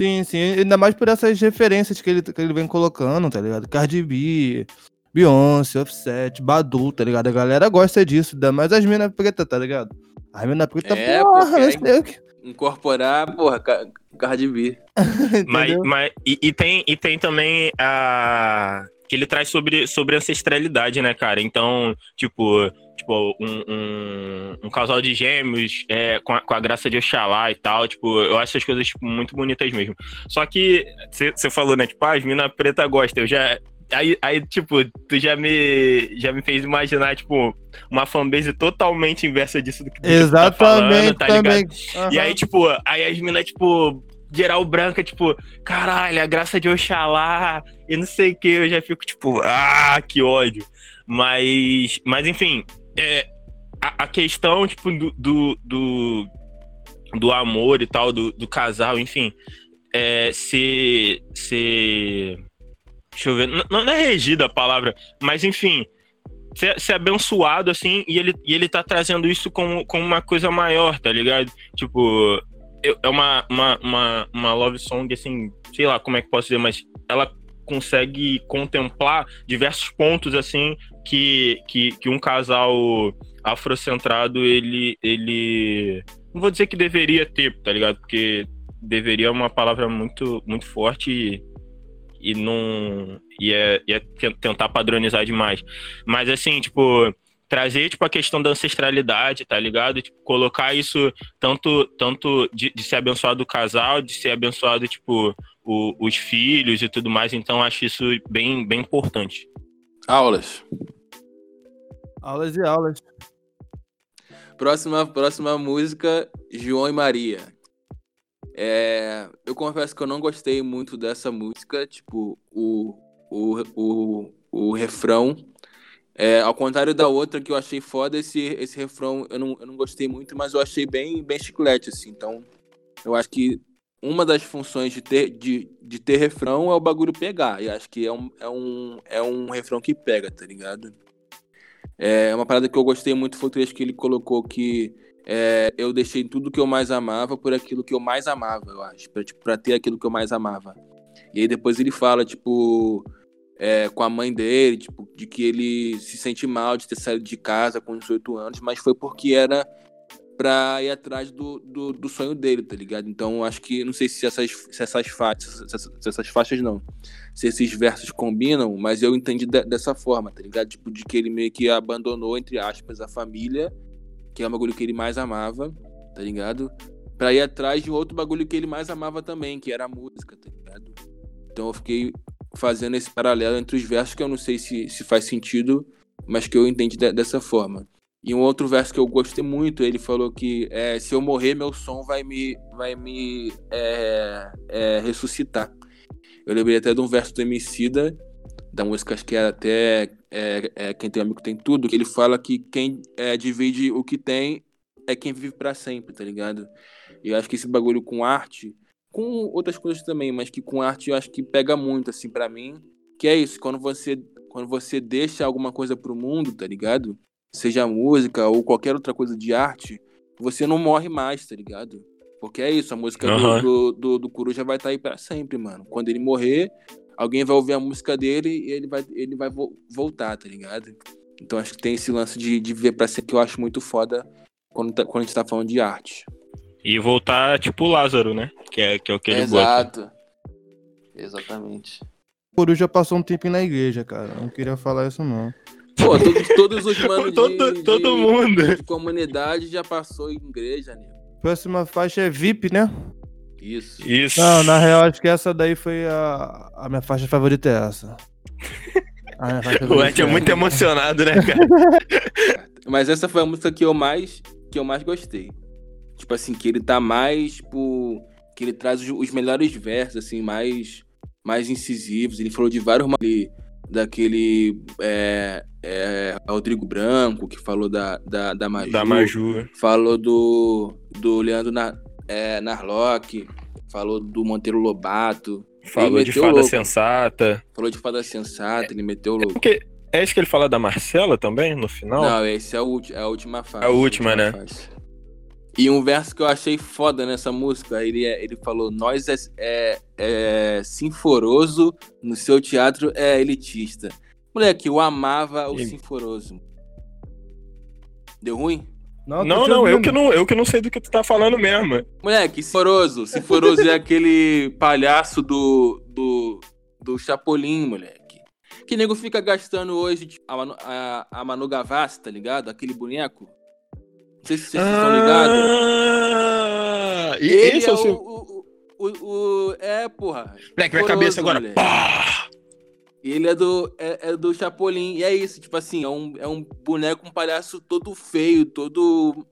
Speaker 2: Sim, sim. Ainda mais por essas referências que ele, que ele vem colocando, tá ligado? Cardi B, Beyoncé, Offset, Badu, tá ligado? A galera gosta disso, ainda mais as minas pretas, tá ligado? As mina preta,
Speaker 1: É,
Speaker 2: porra,
Speaker 1: porque
Speaker 2: que.
Speaker 1: Incorporar, porra, ca- Cardi B.
Speaker 3: Mas, mas e, e tem, e tem também a. que ele traz sobre, sobre ancestralidade, né, cara? Então, tipo, tipo um, um, um casal de gêmeos é, com, a, com a graça de Oxalá e tal, tipo, eu acho essas coisas tipo, muito bonitas mesmo. Só que você falou, né, tipo, ah, as minas preta gostam. Eu já. Aí, aí, tipo, tu já me, já me fez imaginar, tipo, uma fanbase totalmente inversa disso do que, do que tu tá falando,
Speaker 2: Exatamente,
Speaker 3: tá ligado?
Speaker 2: também.
Speaker 3: E aí, tipo, aí as minas, tipo, geral branca, tipo, caralho, a graça de Oxalá e não sei o que, eu já fico, tipo, ah, que ódio. Mas, mas enfim, é, a, a questão, tipo, do, do, do, do amor e tal, do, do casal, enfim, é ser, ser, deixa eu ver, não, é regida a palavra, mas enfim, ser, ser abençoado, assim, e ele, e ele tá trazendo isso como, como uma coisa maior, tá ligado? Tipo, eu- é uma, uma, uma, uma love song, assim, sei lá como é que posso dizer, mas ela consegue contemplar diversos pontos, assim, que, que, que um casal afrocentrado, ele, ele... Não vou dizer que deveria ter, tá ligado? Porque deveria é uma palavra muito, muito forte e, não... E é, e é ten- tentar padronizar demais. Mas, assim, tipo... Trazer, tipo, a questão da ancestralidade, tá ligado? Tipo, colocar isso tanto, tanto de, de ser abençoado o casal, de ser abençoado, tipo, o- os filhos e tudo mais. Então, acho isso bem, bem importante.
Speaker 1: Aulas.
Speaker 2: Aulas e aulas.
Speaker 1: Próxima, próxima música, João e Maria. É, eu confesso que eu não gostei muito dessa música, tipo, o, o, o, o refrão. É, ao contrário da outra que eu achei foda, esse, esse refrão eu não, eu não gostei muito, mas eu achei bem, bem chiclete, assim. Então, eu acho que uma das funções de ter, de, de ter refrão é o bagulho pegar. E acho que é um, é, um, é um refrão que pega, tá ligado? É uma parada que eu gostei muito foi o trecho que ele colocou que é, eu deixei tudo que eu mais amava por aquilo que eu mais amava, eu acho. Pra, tipo, pra ter aquilo que eu mais amava. E aí depois ele fala, tipo, é, com a mãe dele, tipo, de que ele se sente mal de ter saído de casa com 18 anos, mas foi porque era pra ir atrás do, do, do sonho dele, tá ligado? Então acho que, não sei se essas, se essas faixas, se se essas faixas não, se esses versos combinam, mas eu entendi de- dessa forma, tá ligado? Tipo, de que ele meio que abandonou, entre aspas, a família, que é o bagulho que ele mais amava, tá ligado? Pra ir atrás de um outro bagulho que ele mais amava também, que era a música, tá ligado? Então eu fiquei fazendo esse paralelo entre os versos que eu não sei se, se faz sentido, mas que eu entendi de- dessa forma. E um outro verso que eu gostei muito, ele falou que é, se eu morrer, meu som vai me, vai me é, é, ressuscitar. Eu lembrei até de um verso do Emicida, da música, acho que é até é, é, Quem Tem Amigo Tem Tudo, que ele fala que quem é, divide o que tem é quem vive pra sempre, tá ligado? E eu acho que esse bagulho com arte, com outras coisas também, mas que com arte eu acho que pega muito, assim, pra mim, que é isso, quando você, quando você deixa alguma coisa pro mundo, tá ligado? Seja música ou qualquer outra coisa de arte, você não morre mais, tá ligado? Porque é isso, a música do-
Speaker 3: Aham.
Speaker 1: do, do, do Coruja vai estar aí pra sempre, mano. Quando ele morrer, alguém vai ouvir a música dele e ele vai, ele vai vo- voltar, tá ligado? Então acho que tem esse lance de, de ver pra sempre que eu acho muito foda quando, tá- quando a gente tá falando de arte.
Speaker 3: E voltar, tipo, o Lázaro, né? Que é, que é o que ele bota.
Speaker 1: Exato. Exatamente.
Speaker 2: Coruja passou um tempinho na igreja, cara. Não queria falar isso, não.
Speaker 1: Pô, todos, todos os manos
Speaker 3: Todo-
Speaker 1: de,
Speaker 3: todo
Speaker 1: de-
Speaker 3: mundo.
Speaker 1: de comunidade já passou em igreja, né?
Speaker 2: Próxima faixa é VIP, né?
Speaker 1: Isso.
Speaker 3: Isso.
Speaker 2: Não, na real, acho que essa daí foi a, a minha faixa favorita é essa. A minha faixa
Speaker 3: O Ed é
Speaker 2: essa.
Speaker 3: muito emocionado, né, cara?
Speaker 1: Mas essa foi a música que eu mais que eu mais gostei. Tipo assim, que ele tá mais, tipo, que ele traz os, melhores versos assim, mais mais incisivos. Ele falou de vários daquele é, é, Rodrigo Branco, que falou da da, da Maju,
Speaker 3: da Maju.
Speaker 1: falou do do Leandro Na, é, Narlock, falou do Monteiro Lobato,
Speaker 3: Falou de fada sensata.
Speaker 1: falou de Fada Sensata, ele meteu louco.
Speaker 3: Porque é isso que ele fala da Marcela também, no final?
Speaker 1: Não, esse é, o, ulti- é a última fase.
Speaker 3: A última, né?
Speaker 1: fase. E um verso que eu achei foda nessa música, ele, é- ele falou: Nós é, é, é sinforoso, no seu teatro é elitista. Moleque, eu amava o
Speaker 3: E-
Speaker 1: sinforoso. Deu ruim?
Speaker 3: Não,
Speaker 2: te
Speaker 3: não, eu que não, eu que não sei do que tu tá falando mesmo.
Speaker 1: Moleque, Sinforoso. Sinforoso é aquele palhaço do, do, do Chapolin, moleque. Que nego fica gastando hoje tipo, a, Manu, a, a Manu Gavassi, tá ligado? Aquele boneco. Não sei se vocês estão ligados.
Speaker 3: Ah, e
Speaker 1: Ele
Speaker 3: esse
Speaker 1: é
Speaker 3: é o
Speaker 1: o,
Speaker 3: seu.
Speaker 1: o, o, o- É, porra.
Speaker 3: Moleque, minha cabeça agora.
Speaker 1: moleque.
Speaker 3: Pá!
Speaker 1: Ele é do, é, é do Chapolin. E é isso, tipo assim, é um, é um boneco, um palhaço todo feio, todo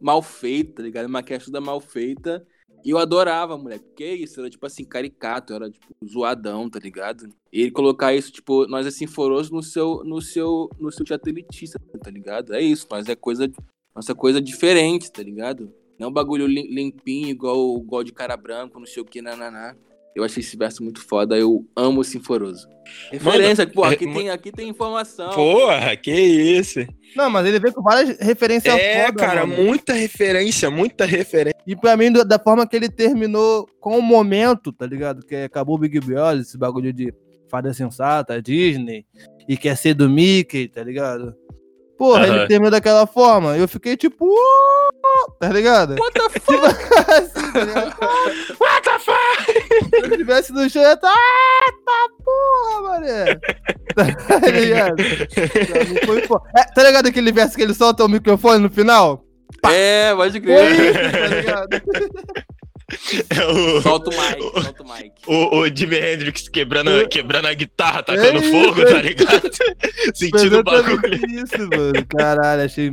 Speaker 1: mal feito, tá ligado? Uma toda mal feita. E eu adorava, moleque. Porque é isso, era tipo assim, caricato, era tipo zoadão, tá ligado? E ele colocar isso, tipo, nós é sinforoso no seu, no seu, no seu teatro elitista, tá ligado? É isso, nós é coisa, nossa coisa diferente, tá ligado? Não bagulho lim- limpinho, igual, igual de cara branco, não sei o que, nananá. Eu achei esse verso muito foda, eu amo o Sinforoso. Referência, pô,
Speaker 3: é,
Speaker 1: aqui,
Speaker 3: ma-
Speaker 1: tem, aqui tem informação.
Speaker 3: Porra, que isso.
Speaker 2: Não, mas ele veio com várias referências
Speaker 3: É,
Speaker 2: foda,
Speaker 3: cara,
Speaker 2: mano.
Speaker 3: muita referência, muita referência.
Speaker 2: E pra mim, da forma que ele terminou com o momento, tá ligado? Que acabou o Big Brother, esse bagulho de fada sensata, Disney, e quer ser do Mickey, tá ligado? Porra,
Speaker 3: Aham.
Speaker 2: ele terminou daquela forma. Eu fiquei tipo, "Uh", tá ligado?
Speaker 1: What the fuck?
Speaker 2: Assim, tá ligado?
Speaker 3: What the fuck?
Speaker 2: Se eu tivesse no show, eu ia tá, ah, tá porra, mané. Tá ligado? Mim foi fo- É, tá ligado aquele verso que ele solta o microfone no final?
Speaker 1: É, pode
Speaker 2: Foi
Speaker 1: crer.
Speaker 2: isso, tá ligado?
Speaker 3: É o,
Speaker 1: Solta o mic, solta o mic.
Speaker 3: o, o Jimi Hendrix quebrando, quebrando a guitarra, tacando
Speaker 2: É
Speaker 3: fogo, tá ligado? Sentindo o bagulho.
Speaker 2: Isso, mano. Caralho, achei.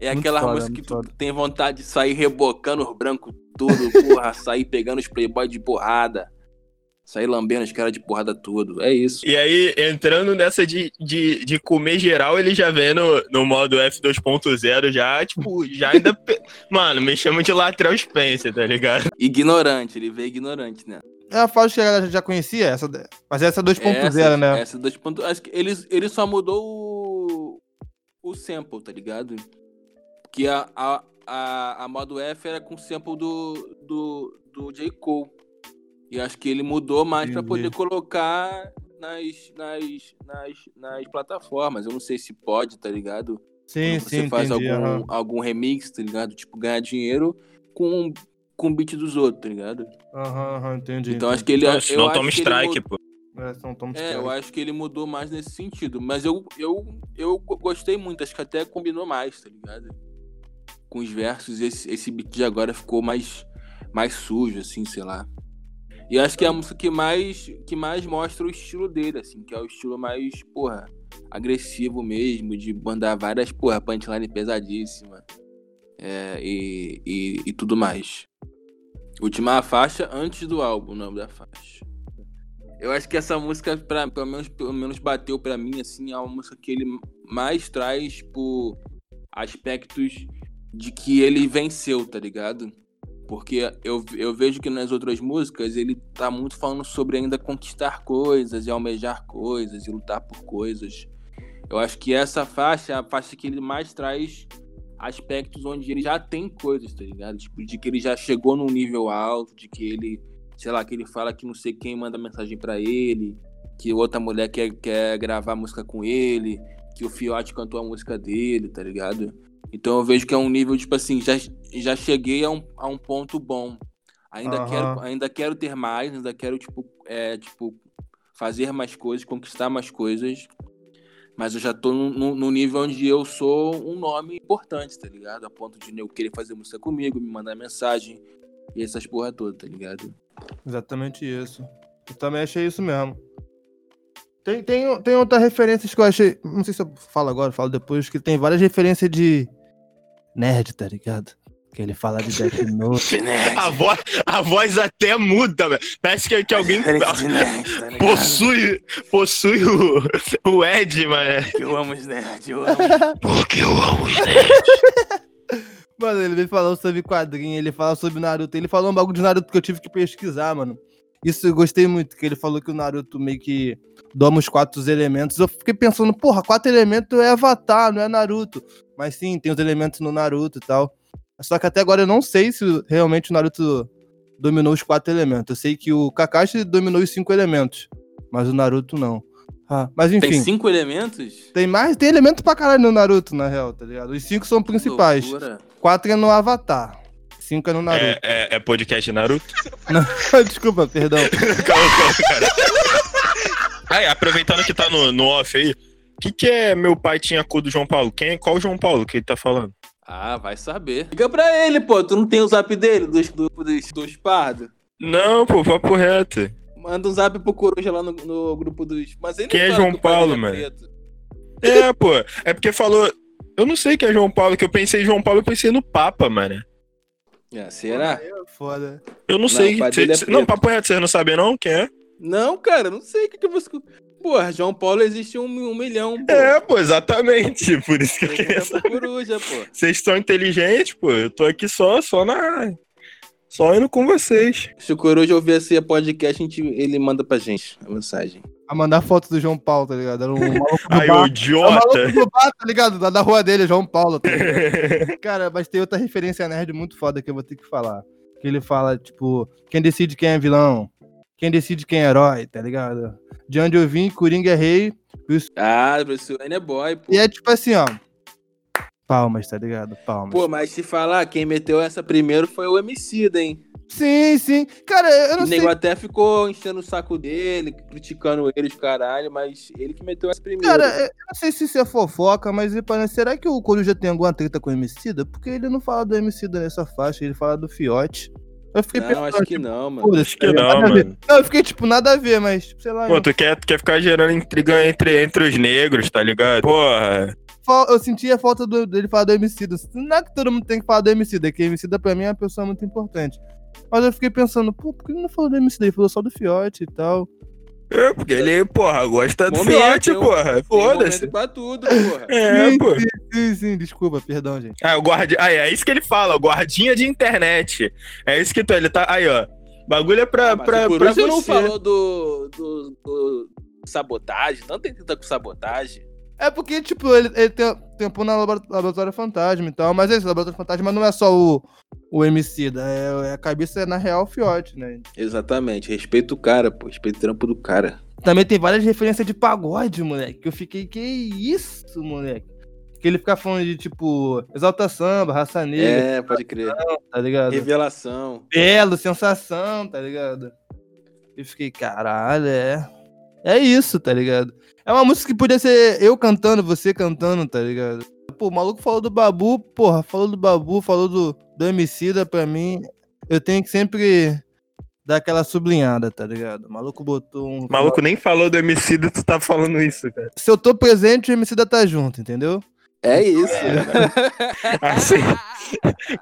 Speaker 1: É
Speaker 2: Muito
Speaker 1: aquela
Speaker 2: foda,
Speaker 1: música que tu
Speaker 2: foda.
Speaker 1: tem vontade de sair rebocando os brancos tudo, porra, sair pegando os playboy de porrada. Sair lambendo os caras de porrada tudo. É isso.
Speaker 3: E aí, entrando nessa de, de, de comer geral, ele já vê no, no modo F2.0, já, tipo, já ainda. pe- Mano, me chama de Latrell Spencer, tá ligado?
Speaker 1: Ignorante, ele veio ignorante, né?
Speaker 2: É a faixa que a galera já conhecia, essa, mas essa é 2.0,
Speaker 1: Essa-
Speaker 2: né?
Speaker 1: Essa 2.0. Acho que ele, ele só mudou o, o sample, tá ligado? Que a, a, a, a modo F era com o sample do, do, do J. Cole. E acho que ele mudou mais pra
Speaker 2: Entendi.
Speaker 1: poder colocar nas, nas, nas, nas plataformas. Eu não sei se pode, tá ligado?
Speaker 2: Sim,
Speaker 1: Quando
Speaker 2: sim,
Speaker 1: você faz
Speaker 2: entendi.
Speaker 1: algum,
Speaker 2: aham.
Speaker 1: algum remix, tá ligado? Tipo, ganhar dinheiro com, com o beat dos outros, tá ligado?
Speaker 2: Aham, aham, entendi.
Speaker 1: Então acho que ele.
Speaker 3: Não,
Speaker 1: eu
Speaker 3: toma
Speaker 1: acho que ele
Speaker 3: strike,
Speaker 1: mudou-
Speaker 3: pô.
Speaker 2: É, são Tom
Speaker 1: é, eu acho que ele mudou mais nesse sentido. Mas eu, eu, eu go- gostei muito, acho que até combinou mais, tá ligado? Com os versos, esse, esse beat de agora ficou mais, mais sujo, assim, sei lá. E acho que é a música que mais, que mais mostra o estilo dele, assim, que é o estilo mais, porra, agressivo mesmo, de mandar várias, porra, punchline pesadíssima. É, e, e, e tudo mais. Última faixa antes do álbum, o nome da faixa. Eu acho que essa música, pra, pelo, menos, pelo menos bateu pra mim, assim, é uma música que ele mais traz, tipo, aspectos de que ele venceu, tá ligado? Porque eu, eu vejo que nas outras músicas ele tá muito falando sobre ainda conquistar coisas e almejar coisas e lutar por coisas. Eu acho que essa faixa é a faixa que ele mais traz aspectos onde ele já tem coisas, tá ligado? Tipo, de que ele já chegou num nível alto, de que ele, sei lá, que ele fala que não sei quem manda mensagem pra ele, que outra mulher quer, quer gravar música com ele, que o Fiote cantou a música dele, tá ligado? Então eu vejo que é um nível, tipo assim, já, já cheguei a um, a um ponto bom. Ainda,
Speaker 2: Aham.
Speaker 1: quero, ainda quero ter mais, ainda quero, tipo, é, tipo, fazer mais coisas, conquistar mais coisas. Mas eu já tô no nível onde eu sou um nome importante, tá ligado? A ponto de eu querer fazer música comigo, me mandar mensagem e essas porra toda, tá ligado?
Speaker 2: Exatamente isso. Eu também achei isso mesmo. Tem, tem, tem outra referência que eu achei. Não sei se eu falo agora, falo depois, que tem várias referências de nerd, tá ligado? Que ele fala de Death Note.
Speaker 3: A voz, a voz até muda, velho. Parece que, que alguém
Speaker 1: nerd, tá
Speaker 3: possui, possui o, o Ed, mano.
Speaker 1: Eu amo os nerds, eu amo.
Speaker 3: Porque eu amo
Speaker 2: Mano, ele vem falando sobre quadrinho, ele fala sobre Naruto. Ele falou um bagulho de Naruto que eu tive que pesquisar, mano. Isso eu gostei muito, que ele falou que o Naruto meio que doma os quatro elementos. Eu fiquei pensando, porra, quatro elementos é Avatar, não é Naruto. Mas sim, tem os elementos no Naruto e tal. Só que até agora eu não sei se realmente o Naruto dominou os quatro elementos. Eu sei que o Kakashi dominou os cinco elementos, mas o Naruto não. Ah, mas
Speaker 1: Tem
Speaker 2: enfim, tem,
Speaker 1: cinco elementos?
Speaker 2: mais, tem elemento pra caralho no Naruto, na real, tá ligado? Os cinco são principais.
Speaker 1: Loucura.
Speaker 2: Quatro é no Avatar. Cinco é no Naruto.
Speaker 3: É, é, é podcast Naruto?
Speaker 2: Desculpa, perdão.
Speaker 3: calma, calma, cara. Aí, aproveitando que tá no, no off aí, o que, que é meu pai tinha cu do João Paulo? Quem, qual o João Paulo que ele tá falando?
Speaker 1: Ah, vai saber. Liga pra ele, pô. Tu não tem o zap dele, dos, do, dos, dos pardos?
Speaker 3: Não, pô, papo reto.
Speaker 1: Manda um zap pro Coruja lá no, no grupo dos. Mas ele
Speaker 3: Quem
Speaker 1: não
Speaker 3: é João
Speaker 1: que
Speaker 3: Paulo,
Speaker 1: é
Speaker 3: mano?
Speaker 1: preto.
Speaker 3: É, pô. É porque falou. Eu não sei quem é João Paulo, que eu pensei em João Paulo, eu pensei no Papa, mano.
Speaker 1: É, será?
Speaker 2: Foda.
Speaker 3: Eu não,
Speaker 1: Não,
Speaker 3: sei. Cê-
Speaker 1: é
Speaker 3: não, papo reto, vocês não sabem não quem é?
Speaker 1: Não, cara, não sei o que, que você. Porra, João Paulo existe um, um milhão, pô.
Speaker 3: É, pô, exatamente. Por isso que eu queria saber.
Speaker 1: Coruja, pô.
Speaker 3: Vocês são inteligentes, pô. Eu tô aqui só, só na. Só indo com vocês.
Speaker 1: Se o Coruja ouvir esse podcast, a gente, ele manda pra gente a mensagem.
Speaker 2: A mandar foto do João Paulo, tá ligado? Era um maluco do
Speaker 3: Ai,
Speaker 2: bar. É o
Speaker 3: idiota.
Speaker 2: maluco do bar, tá ligado? Da, da rua dele, João Paulo. Tá? Cara, mas tem outra referência nerd muito foda que eu vou ter que falar. Que ele fala, tipo, quem decide quem é vilão, quem decide quem é herói, tá ligado? De onde eu vim, Coringa é rei.
Speaker 1: Ah, Bruce Wayne é boy, pô.
Speaker 2: E é tipo assim, ó. Palmas, tá ligado? Palmas.
Speaker 1: Pô, mas se falar, quem meteu essa primeiro foi o Emicida, hein?
Speaker 2: Sim, sim. Cara, eu
Speaker 1: O
Speaker 2: não sei.
Speaker 1: nego até ficou enchendo o saco dele, criticando ele de caralho, mas ele que meteu essa primeiro.
Speaker 2: Cara, eu não sei se isso é fofoca, mas parece- será que o Coruja tem alguma treta com o Emicida? Porque ele não fala do Emicida nessa faixa, ele fala do Fiote. Eu fiquei
Speaker 1: não,
Speaker 2: pensando,
Speaker 1: acho que
Speaker 2: tipo,
Speaker 1: não, mano.
Speaker 2: foda-se,
Speaker 3: Acho que
Speaker 2: tá
Speaker 3: não, mano.
Speaker 2: Não, eu fiquei tipo, nada a ver, mas, sei lá.
Speaker 3: Pô,
Speaker 2: eu,
Speaker 3: tu quer, tu quer ficar gerando intriga entre, entre os negros, tá ligado? Porra.
Speaker 2: eu senti a falta do- dele falar do Emicida. Não é que todo mundo tem que falar do Emicida, é que o Emicida pra mim é uma pessoa muito importante. Mas eu fiquei pensando, pô, por que ele não falou do Emicida? Ele falou só do Fiote e tal.
Speaker 3: É, porque ele, porra, gosta do
Speaker 1: Momento,
Speaker 3: Fiat,
Speaker 1: eu-
Speaker 3: porra. Foda-se.
Speaker 1: pra tudo, porra.
Speaker 3: É,
Speaker 2: Sim,
Speaker 3: pô.
Speaker 2: Sim, sim, desculpa, perdão, gente.
Speaker 3: Ah, o guardi... ah, é isso que ele fala, o guardinha de internet. É isso que tu, ele tá. Aí, ó. Bagulho é pra,
Speaker 1: Ah,
Speaker 3: pra,
Speaker 1: o
Speaker 3: pra
Speaker 1: Coruja não
Speaker 3: você.
Speaker 1: falou do, do, do sabotagem, não tem tanta com sabotagem.
Speaker 2: É porque, tipo, ele, ele tem, tempou na labora- Laboratório Fantasma e tal, mas esse Laboratório Fantasma não é só o, o MC, é, é a cabeça é, na real o Fiote, né?
Speaker 1: Exatamente, respeita o cara, pô, respeita o trampo do cara.
Speaker 2: Também tem várias referências de pagode, moleque, que eu fiquei, que isso, moleque? Que ele fica falando de, tipo, Exalta Samba, Raça Negra,
Speaker 1: É, pode crer.
Speaker 2: tá ligado?
Speaker 1: Revelação.
Speaker 2: Belo, Sensação, tá ligado? E fiquei, caralho, é... É isso, tá ligado? É uma música que podia ser eu cantando, você cantando, tá ligado? Pô, o maluco falou do Babu, porra, falou do Babu, falou do, do Emicida pra mim. Eu tenho que sempre dar aquela sublinhada, tá ligado? O maluco botou um...
Speaker 3: O maluco nem falou do MC e tu tá falando isso, cara.
Speaker 2: Se eu tô presente, o Emicida tá junto, entendeu?
Speaker 1: É isso.
Speaker 3: Assim,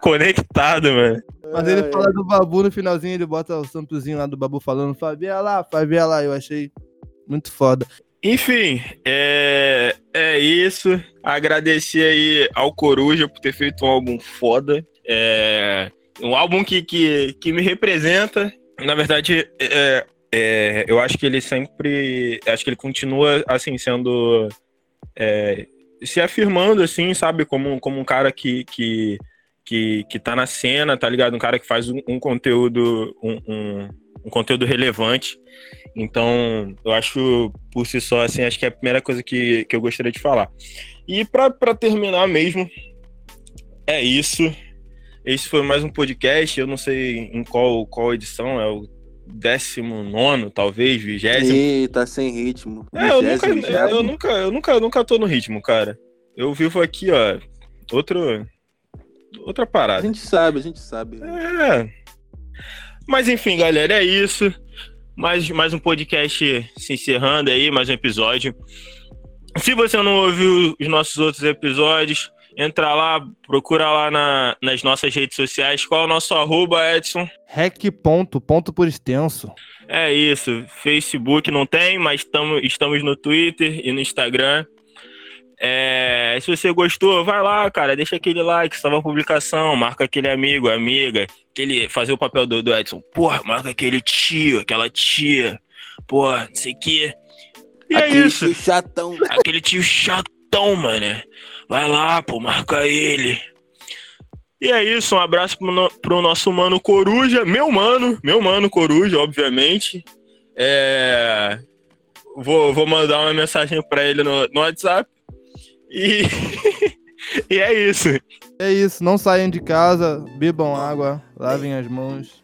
Speaker 3: conectado, mano.
Speaker 2: Mas ele fala do Babu no finalzinho, ele bota o samplezinho lá do Babu falando favela, favela, eu achei muito foda.
Speaker 3: Enfim, é, é isso. Agradecer aí ao Coruja por ter feito um álbum foda. É, um álbum que, que, que me representa. Na verdade, é, é, eu acho que ele sempre. Acho que ele continua, assim, sendo. é, se afirmando, assim, sabe? Como, como um cara que, que, que, que tá na cena, tá ligado? Um cara que faz um, um conteúdo. Um, um, um conteúdo relevante. Então, eu acho, por si só, assim, acho que é a primeira coisa que, que eu gostaria de falar. E pra pra terminar mesmo, é isso. Esse foi mais um podcast. Eu não sei em qual, qual edição, é o 19, talvez, 20.
Speaker 1: Ih, tá sem ritmo.
Speaker 3: É, eu nunca,
Speaker 1: Vigésimo, vigésimo.
Speaker 3: eu, nunca, eu, nunca, eu nunca tô no ritmo, cara. Eu vivo aqui, ó, outro, outra
Speaker 1: A
Speaker 3: parada.
Speaker 1: gente sabe, a gente sabe.
Speaker 3: É. Mas enfim, galera, é isso. Mais, mais um podcast se encerrando aí, mais um episódio. Se você não ouviu os nossos outros episódios, entra lá, procura lá na- nas nossas redes sociais. Qual é o nosso arroba, Edson?
Speaker 2: Rec ponto, ponto por extenso.
Speaker 3: É isso. Facebook não tem, mas tamo, estamos no Twitter e no Instagram. É, se você gostou, vai lá, cara, deixa aquele like, salva a publicação, marca aquele amigo, amiga, aquele, fazer o papel do, do Edson. Porra, marca aquele tio, aquela tia, porra, não sei o quê. E é
Speaker 1: Aquele
Speaker 3: isso.
Speaker 1: tio chatão.
Speaker 3: Aquele tio chatão, mano. Vai lá, pô, marca ele. E é isso, um abraço pro, no- pro nosso mano Coruja, meu mano, meu mano Coruja, obviamente. É... vou, vou mandar uma mensagem pra ele no, no WhatsApp. E, e é isso.
Speaker 2: É isso, não saiam de casa, bebam água, lavem as mãos.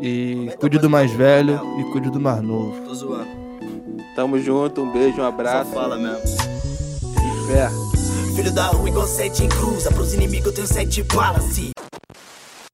Speaker 2: E cuide do mais velho e cuide do mais novo.
Speaker 6: Tô zoando.
Speaker 1: Tamo junto, um beijo, um
Speaker 6: Só
Speaker 1: abraço.
Speaker 6: fala mesmo.
Speaker 1: E fé.
Speaker 7: Filho da rua igual sete em cruza, pros inimigos eu tenho sete balas.